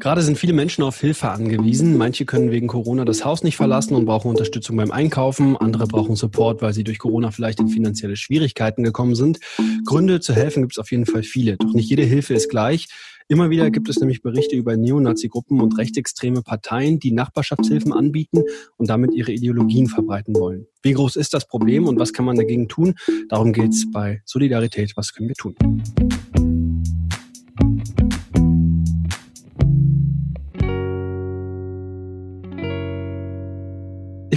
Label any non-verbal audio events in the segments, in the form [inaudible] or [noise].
Gerade sind viele Menschen auf Hilfe angewiesen. Manche können wegen Corona das Haus nicht verlassen und brauchen Unterstützung beim Einkaufen. Andere brauchen Support, weil sie durch Corona vielleicht in finanzielle Schwierigkeiten gekommen sind. Gründe zu helfen gibt es auf jeden Fall viele. Doch nicht jede Hilfe ist gleich. Immer wieder gibt es nämlich Berichte über Neonazi-Gruppen und rechtsextreme Parteien, die Nachbarschaftshilfen anbieten und damit ihre Ideologien verbreiten wollen. Wie groß ist das Problem und was kann man dagegen tun? Darum geht es bei Solidarität. Was können wir tun?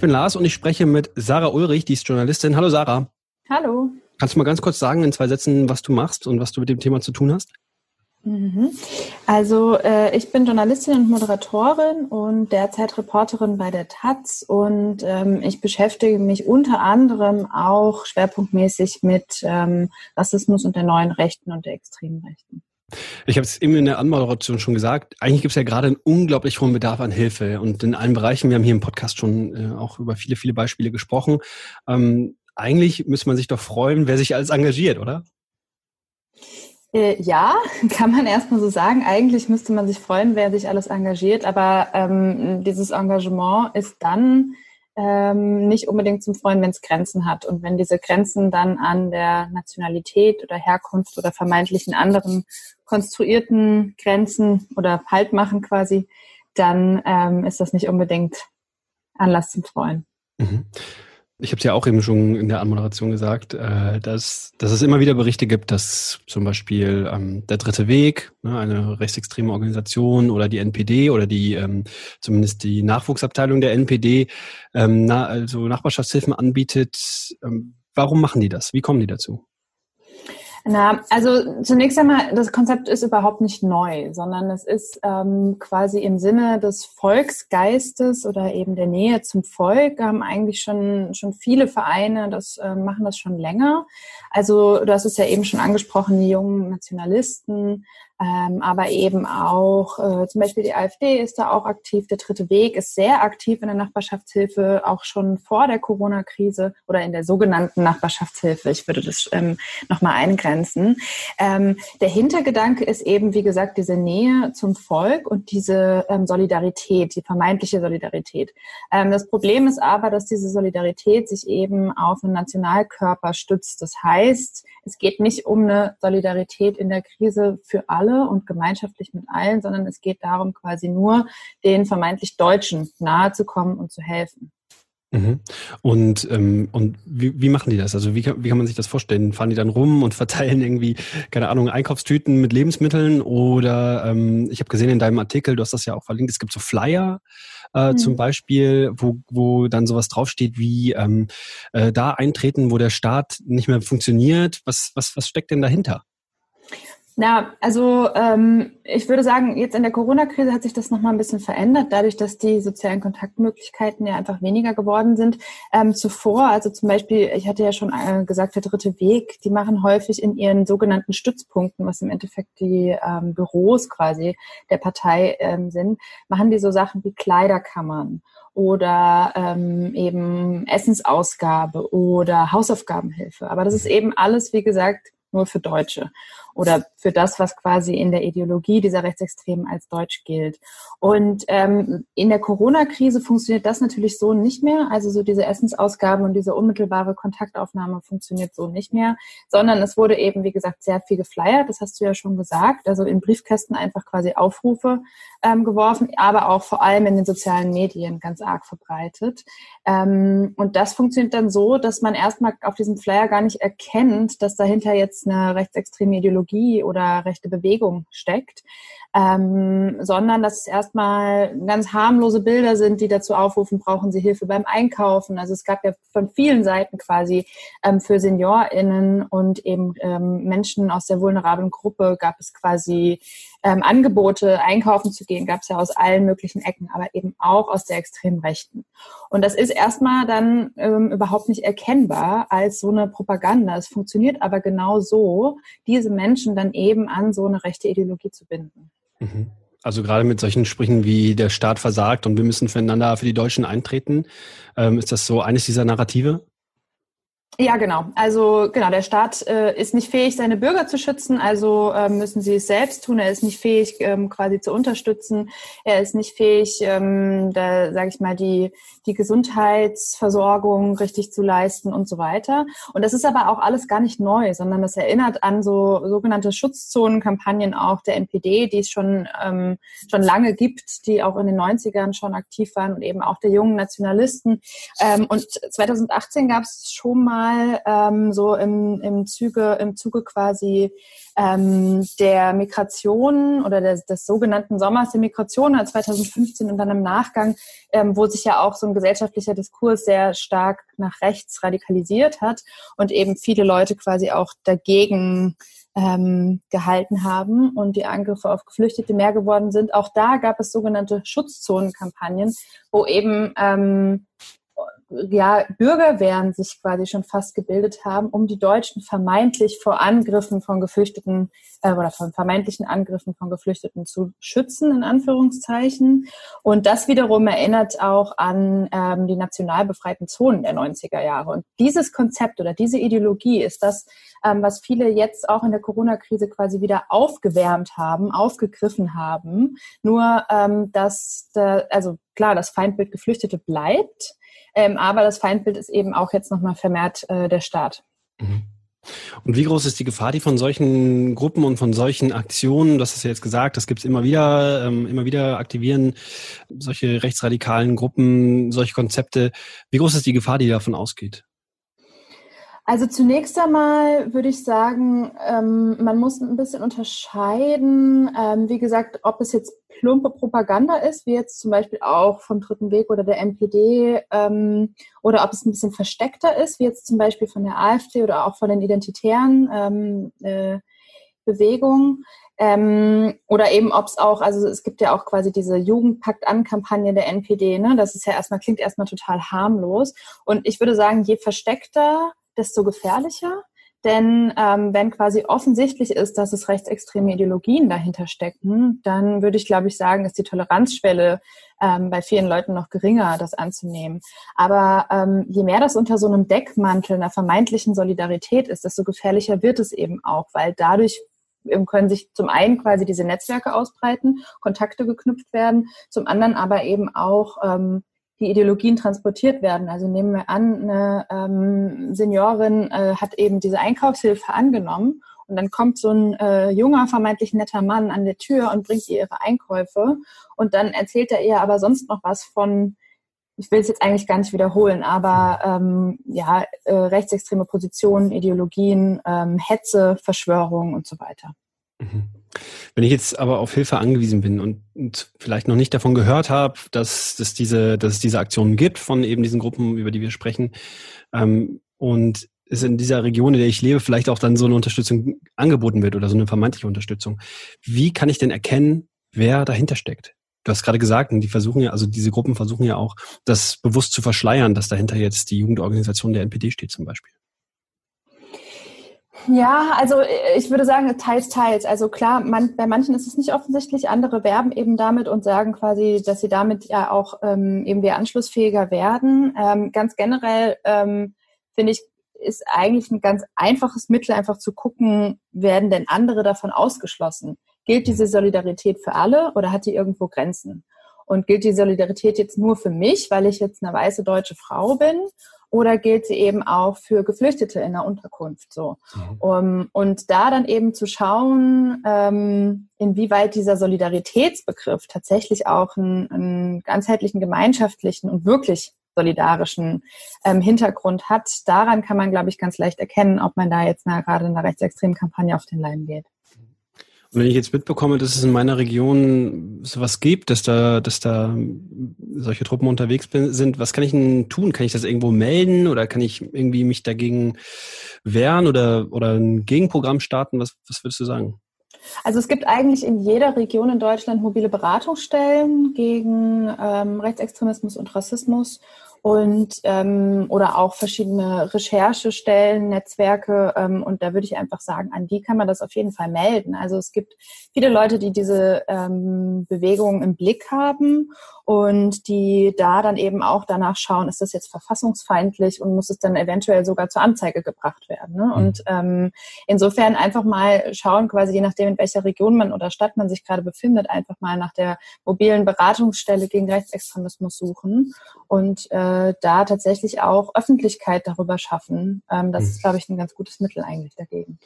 Ich bin Lars und ich spreche mit Sarah Ulrich, die ist Journalistin. Hallo Sarah. Hallo. Kannst du mal ganz kurz sagen in zwei Sätzen, was du machst und was du mit dem Thema zu tun hast? Mhm. Also äh, ich bin Journalistin und Moderatorin und derzeit Reporterin bei der Taz und ähm, ich beschäftige mich unter anderem auch schwerpunktmäßig mit ähm, Rassismus und der neuen Rechten und der extremen Rechten. Ich habe es eben in der Anmoderation schon gesagt, eigentlich gibt es ja gerade einen unglaublich hohen Bedarf an Hilfe und in allen Bereichen, wir haben hier im Podcast schon äh, auch über viele, viele Beispiele gesprochen. Ähm, eigentlich müsste man sich doch freuen, wer sich alles engagiert, oder? Äh, ja, [laughs] kann man erstmal so sagen. Eigentlich müsste man sich freuen, wer sich alles engagiert, aber ähm, dieses Engagement ist dann ähm, nicht unbedingt zum Freuen, wenn es Grenzen hat. Und wenn diese Grenzen dann an der Nationalität oder Herkunft oder vermeintlichen anderen konstruierten Grenzen oder Halt machen quasi, dann ähm, ist das nicht unbedingt Anlass zum Freuen. Mhm. Ich habe es ja auch eben schon in der Anmoderation gesagt, äh, dass, dass es immer wieder Berichte gibt, dass zum Beispiel ähm, der Dritte Weg, ne, eine rechtsextreme Organisation oder die NPD oder die ähm, zumindest die Nachwuchsabteilung der NPD, ähm, na, also Nachbarschaftshilfen anbietet. Ähm, warum machen die das? Wie kommen die dazu? Na, also zunächst einmal, das Konzept ist überhaupt nicht neu, sondern es ist ähm, quasi im Sinne des Volksgeistes oder eben der Nähe zum Volk, haben eigentlich schon, schon viele Vereine, das äh, machen das schon länger. Also du hast es ja eben schon angesprochen, die jungen Nationalisten, ähm, aber eben auch äh, zum Beispiel die AfD ist da auch aktiv. Der Dritte Weg ist sehr aktiv in der Nachbarschaftshilfe, auch schon vor der Corona-Krise oder in der sogenannten Nachbarschaftshilfe. Ich würde das ähm, nochmal eingrenzen. Ähm, der Hintergedanke ist eben, wie gesagt, diese Nähe zum Volk und diese ähm, Solidarität, die vermeintliche Solidarität. Ähm, das Problem ist aber, dass diese Solidarität sich eben auf einen Nationalkörper stützt. Das heißt, es geht nicht um eine Solidarität in der Krise für alle und gemeinschaftlich mit allen, sondern es geht darum, quasi nur den vermeintlich Deutschen nahe zu kommen und zu helfen. Mhm. Und, ähm, und wie, wie machen die das? Also wie kann, wie kann man sich das vorstellen? Fahren die dann rum und [laughs] verteilen irgendwie, keine Ahnung, Einkaufstüten mit Lebensmitteln? Oder ähm, ich habe gesehen in deinem Artikel, du hast das ja auch verlinkt, es gibt so Flyer äh, mhm. zum Beispiel, wo, wo dann sowas draufsteht wie ähm, äh, da eintreten, wo der Staat nicht mehr funktioniert. Was, was, was steckt denn dahinter? Na, also ähm, ich würde sagen, jetzt in der Corona-Krise hat sich das nochmal ein bisschen verändert, dadurch, dass die sozialen Kontaktmöglichkeiten ja einfach weniger geworden sind. Ähm, zuvor, also zum Beispiel, ich hatte ja schon äh, gesagt, der dritte Weg, die machen häufig in ihren sogenannten Stützpunkten, was im Endeffekt die ähm, Büros quasi der Partei ähm, sind, machen die so Sachen wie Kleiderkammern oder ähm, eben Essensausgabe oder Hausaufgabenhilfe. Aber das ist eben alles, wie gesagt, nur für Deutsche oder für das, was quasi in der Ideologie dieser Rechtsextremen als deutsch gilt. Und ähm, in der Corona-Krise funktioniert das natürlich so nicht mehr. Also so diese Essensausgaben und diese unmittelbare Kontaktaufnahme funktioniert so nicht mehr, sondern es wurde eben, wie gesagt, sehr viel geflyert. Das hast du ja schon gesagt. Also in Briefkästen einfach quasi Aufrufe ähm, geworfen, aber auch vor allem in den sozialen Medien ganz arg verbreitet. Ähm, und das funktioniert dann so, dass man erstmal auf diesem Flyer gar nicht erkennt, dass dahinter jetzt eine rechtsextreme Ideologie oder rechte Bewegung steckt, ähm, sondern dass es erstmal ganz harmlose Bilder sind, die dazu aufrufen, brauchen Sie Hilfe beim Einkaufen. Also es gab ja von vielen Seiten quasi ähm, für SeniorInnen und eben ähm, Menschen aus der vulnerablen Gruppe gab es quasi ähm, Angebote, einkaufen zu gehen, gab es ja aus allen möglichen Ecken, aber eben auch aus der extremen Rechten. Und das ist erstmal dann ähm, überhaupt nicht erkennbar als so eine Propaganda. Es funktioniert aber genau so, diese Menschen dann eben an so eine rechte Ideologie zu binden. Mhm. Also gerade mit solchen Sprüchen wie der Staat versagt und wir müssen füreinander für die Deutschen eintreten, ähm, ist das so eines dieser Narrative? Ja, genau. Also genau, der Staat äh, ist nicht fähig, seine Bürger zu schützen, also äh, müssen sie es selbst tun. Er ist nicht fähig, ähm, quasi zu unterstützen. Er ist nicht fähig, ähm, da sage ich mal, die die Gesundheitsversorgung richtig zu leisten und so weiter. Und das ist aber auch alles gar nicht neu, sondern das erinnert an so sogenannte Schutzzonenkampagnen auch der NPD, die es schon ähm, schon lange gibt, die auch in den 90ern schon aktiv waren und eben auch der jungen Nationalisten. Ähm, und 2018 gab es schon mal mal ähm, so im, im Zuge, im Zuge quasi ähm, der Migration oder des, des sogenannten Sommers der Migration 2015 und dann im Nachgang, ähm, wo sich ja auch so ein gesellschaftlicher Diskurs sehr stark nach rechts radikalisiert hat und eben viele Leute quasi auch dagegen ähm, gehalten haben und die Angriffe auf Geflüchtete mehr geworden sind. Auch da gab es sogenannte Schutzzonenkampagnen, wo eben ähm, ja, Bürgerwehren sich quasi schon fast gebildet haben, um die Deutschen vermeintlich vor Angriffen von Geflüchteten äh, oder von vermeintlichen Angriffen von Geflüchteten zu schützen, in Anführungszeichen. Und das wiederum erinnert auch an ähm, die national befreiten Zonen der 90er Jahre. Und dieses Konzept oder diese Ideologie ist das, ähm, was viele jetzt auch in der Corona-Krise quasi wieder aufgewärmt haben, aufgegriffen haben. Nur, ähm, dass, da, also klar, das Feindbild Geflüchtete bleibt, ähm, aber das Feindbild ist eben auch jetzt nochmal vermehrt äh, der Staat. Mhm. Und wie groß ist die Gefahr, die von solchen Gruppen und von solchen Aktionen, das ist ja jetzt gesagt, das gibt es immer wieder, ähm, immer wieder aktivieren solche rechtsradikalen Gruppen, solche Konzepte. Wie groß ist die Gefahr, die davon ausgeht? Also zunächst einmal würde ich sagen, ähm, man muss ein bisschen unterscheiden, ähm, wie gesagt, ob es jetzt plumpe Propaganda ist, wie jetzt zum Beispiel auch vom Dritten Weg oder der NPD, ähm, oder ob es ein bisschen versteckter ist, wie jetzt zum Beispiel von der AfD oder auch von den identitären ähm, äh, Bewegungen. Ähm, oder eben, ob es auch, also es gibt ja auch quasi diese Jugendpakt-an-Kampagne der NPD, ne? Das ist ja erstmal, klingt erstmal total harmlos. Und ich würde sagen, je versteckter, desto gefährlicher. Denn ähm, wenn quasi offensichtlich ist, dass es rechtsextreme Ideologien dahinter stecken, dann würde ich, glaube ich, sagen, ist die Toleranzschwelle ähm, bei vielen Leuten noch geringer, das anzunehmen. Aber ähm, je mehr das unter so einem Deckmantel einer vermeintlichen Solidarität ist, desto gefährlicher wird es eben auch, weil dadurch ähm, können sich zum einen quasi diese Netzwerke ausbreiten, Kontakte geknüpft werden, zum anderen aber eben auch ähm, die Ideologien transportiert werden. Also nehmen wir an, eine ähm, Seniorin äh, hat eben diese Einkaufshilfe angenommen und dann kommt so ein äh, junger, vermeintlich netter Mann an der Tür und bringt ihr ihre Einkäufe und dann erzählt er ihr aber sonst noch was von, ich will es jetzt eigentlich gar nicht wiederholen, aber ähm, ja, äh, rechtsextreme Positionen, Ideologien, ähm, Hetze, Verschwörung und so weiter. Mhm. Wenn ich jetzt aber auf Hilfe angewiesen bin und, und vielleicht noch nicht davon gehört habe, dass, dass, diese, dass es diese Aktionen gibt von eben diesen Gruppen, über die wir sprechen, ähm, und es in dieser Region, in der ich lebe, vielleicht auch dann so eine Unterstützung angeboten wird oder so eine vermeintliche Unterstützung. Wie kann ich denn erkennen, wer dahinter steckt? Du hast gerade gesagt, die versuchen ja, also diese Gruppen versuchen ja auch, das bewusst zu verschleiern, dass dahinter jetzt die Jugendorganisation der NPD steht zum Beispiel. Ja, also äh, ich würde sagen, teils, teils. Also klar, man, bei manchen ist es nicht offensichtlich, andere werben eben damit und sagen quasi, dass sie damit ja auch ähm, eben wieder anschlussfähiger werden. Ähm, ganz generell ähm, finde ich, ist eigentlich ein ganz einfaches Mittel, einfach zu gucken, werden denn andere davon ausgeschlossen? Gilt diese Solidarität für alle oder hat die irgendwo Grenzen? Und gilt die Solidarität jetzt nur für mich, weil ich jetzt eine weiße deutsche Frau bin? Oder gilt sie eben auch für Geflüchtete in der Unterkunft so? Mhm. Um, und da dann eben zu schauen, ähm, inwieweit dieser Solidaritätsbegriff tatsächlich auch einen, einen ganzheitlichen, gemeinschaftlichen und wirklich solidarischen ähm, Hintergrund hat, daran kann man, glaube ich, ganz leicht erkennen, ob man da jetzt na, gerade in einer rechtsextremen Kampagne auf den Leim geht. Wenn ich jetzt mitbekomme, dass es in meiner Region sowas gibt, dass da, dass da solche Truppen unterwegs sind, was kann ich denn tun? Kann ich das irgendwo melden oder kann ich irgendwie mich dagegen wehren oder, oder ein Gegenprogramm starten? Was, was würdest du sagen? Also es gibt eigentlich in jeder Region in Deutschland mobile Beratungsstellen gegen ähm, Rechtsextremismus und Rassismus. Und ähm, oder auch verschiedene Recherchestellen, Netzwerke ähm, und da würde ich einfach sagen, an die kann man das auf jeden Fall melden. Also es gibt viele Leute, die diese ähm, Bewegung im Blick haben und die da dann eben auch danach schauen, ist das jetzt verfassungsfeindlich und muss es dann eventuell sogar zur Anzeige gebracht werden. Ne? Mhm. Und ähm, insofern einfach mal schauen, quasi je nachdem, in welcher Region man oder Stadt man sich gerade befindet, einfach mal nach der mobilen Beratungsstelle gegen Rechtsextremismus suchen und äh, da tatsächlich auch Öffentlichkeit darüber schaffen. Ähm, das mhm. ist, glaube ich, ein ganz gutes Mittel eigentlich dagegen.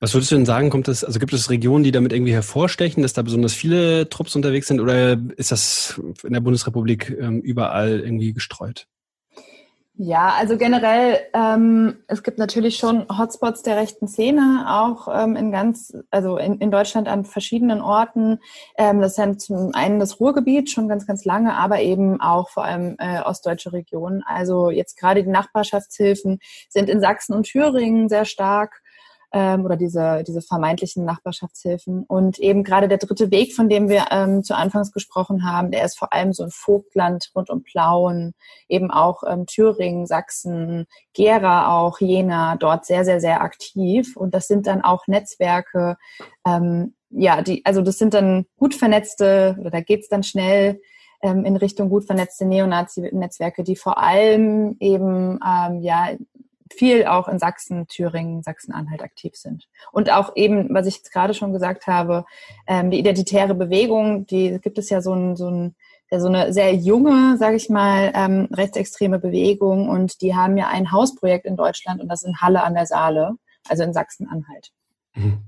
Was würdest du denn sagen, kommt es, also gibt es Regionen, die damit irgendwie hervorstechen, dass da besonders viele Trupps unterwegs sind oder ist das in der Bundesrepublik ähm, überall irgendwie gestreut? Ja, also generell, ähm, es gibt natürlich schon Hotspots der rechten Szene, auch ähm, in ganz, also in, in Deutschland an verschiedenen Orten. Ähm, das ja zum einen das Ruhrgebiet schon ganz, ganz lange, aber eben auch vor allem äh, ostdeutsche Regionen. Also jetzt gerade die Nachbarschaftshilfen sind in Sachsen und Thüringen sehr stark ähm, oder diese, diese vermeintlichen Nachbarschaftshilfen. Und eben gerade der dritte Weg, von dem wir ähm, zu Anfangs gesprochen haben, der ist vor allem so ein Vogtland rund um Plauen, eben auch ähm, Thüringen, Sachsen, Gera auch, Jena, dort sehr, sehr, sehr aktiv. Und das sind dann auch Netzwerke, ähm, ja, die, also das sind dann gut vernetzte, oder da geht's dann schnell ähm, in Richtung gut vernetzte Neonazi-Netzwerke, die vor allem eben ähm, ja viel auch in Sachsen, Thüringen, Sachsen-Anhalt aktiv sind. Und auch eben, was ich jetzt gerade schon gesagt habe, ähm, die identitäre Bewegung, die gibt es ja so ein, so ein ja, so eine sehr junge, sage ich mal, ähm, rechtsextreme Bewegung und die haben ja ein Hausprojekt in Deutschland und das in Halle an der Saale, also in Sachsen-Anhalt. Mhm.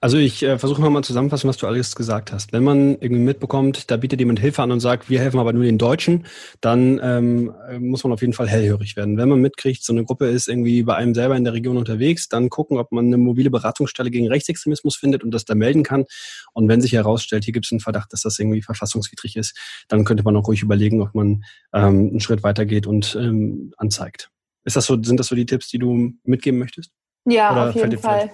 Also ich äh, versuche mal zusammenfassen, was du alles gesagt hast. Wenn man irgendwie mitbekommt, da bietet jemand Hilfe an und sagt, wir helfen aber nur den Deutschen, dann ähm, muss man auf jeden Fall hellhörig werden. Wenn man mitkriegt, so eine Gruppe ist irgendwie bei einem selber in der Region unterwegs, dann gucken, ob man eine mobile Beratungsstelle gegen Rechtsextremismus findet und das da melden kann. Und wenn sich herausstellt, hier gibt es einen Verdacht, dass das irgendwie verfassungswidrig ist, dann könnte man auch ruhig überlegen, ob man ähm, einen Schritt weitergeht und ähm, anzeigt. Ist das so, sind das so die Tipps, die du mitgeben möchtest? Ja, Oder auf jeden Fall.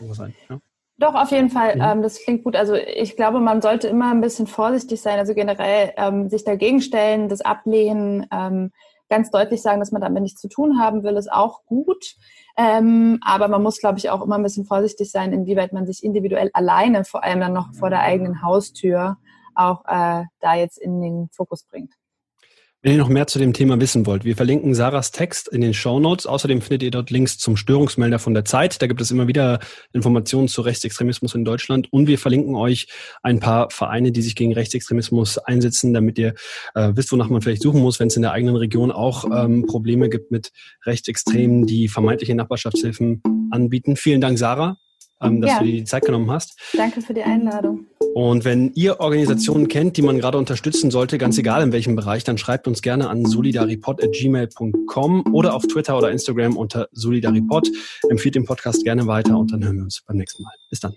Ja? Doch, auf jeden Fall. Ja. Ähm, das klingt gut. Also ich glaube, man sollte immer ein bisschen vorsichtig sein. Also generell ähm, sich dagegen stellen, das ablehnen, ähm, ganz deutlich sagen, dass man damit nichts zu tun haben will, ist auch gut. Ähm, aber man muss, glaube ich, auch immer ein bisschen vorsichtig sein, inwieweit man sich individuell alleine, vor allem dann noch vor der eigenen Haustür, auch äh, da jetzt in den Fokus bringt. Wenn ihr noch mehr zu dem Thema wissen wollt, wir verlinken Sarahs Text in den Show Notes. Außerdem findet ihr dort Links zum Störungsmelder von der Zeit. Da gibt es immer wieder Informationen zu Rechtsextremismus in Deutschland. Und wir verlinken euch ein paar Vereine, die sich gegen Rechtsextremismus einsetzen, damit ihr äh, wisst, wonach man vielleicht suchen muss, wenn es in der eigenen Region auch ähm, Probleme gibt mit Rechtsextremen, die vermeintliche Nachbarschaftshilfen anbieten. Vielen Dank, Sarah ähm, dass ja. du dir die Zeit genommen hast. Danke für die Einladung. Und wenn ihr Organisationen kennt, die man gerade unterstützen sollte, ganz egal in welchem Bereich, dann schreibt uns gerne an solidaripod.gmail.com oder auf Twitter oder Instagram unter solidaripod. Empfiehlt den Podcast gerne weiter und dann hören wir uns beim nächsten Mal. Bis dann.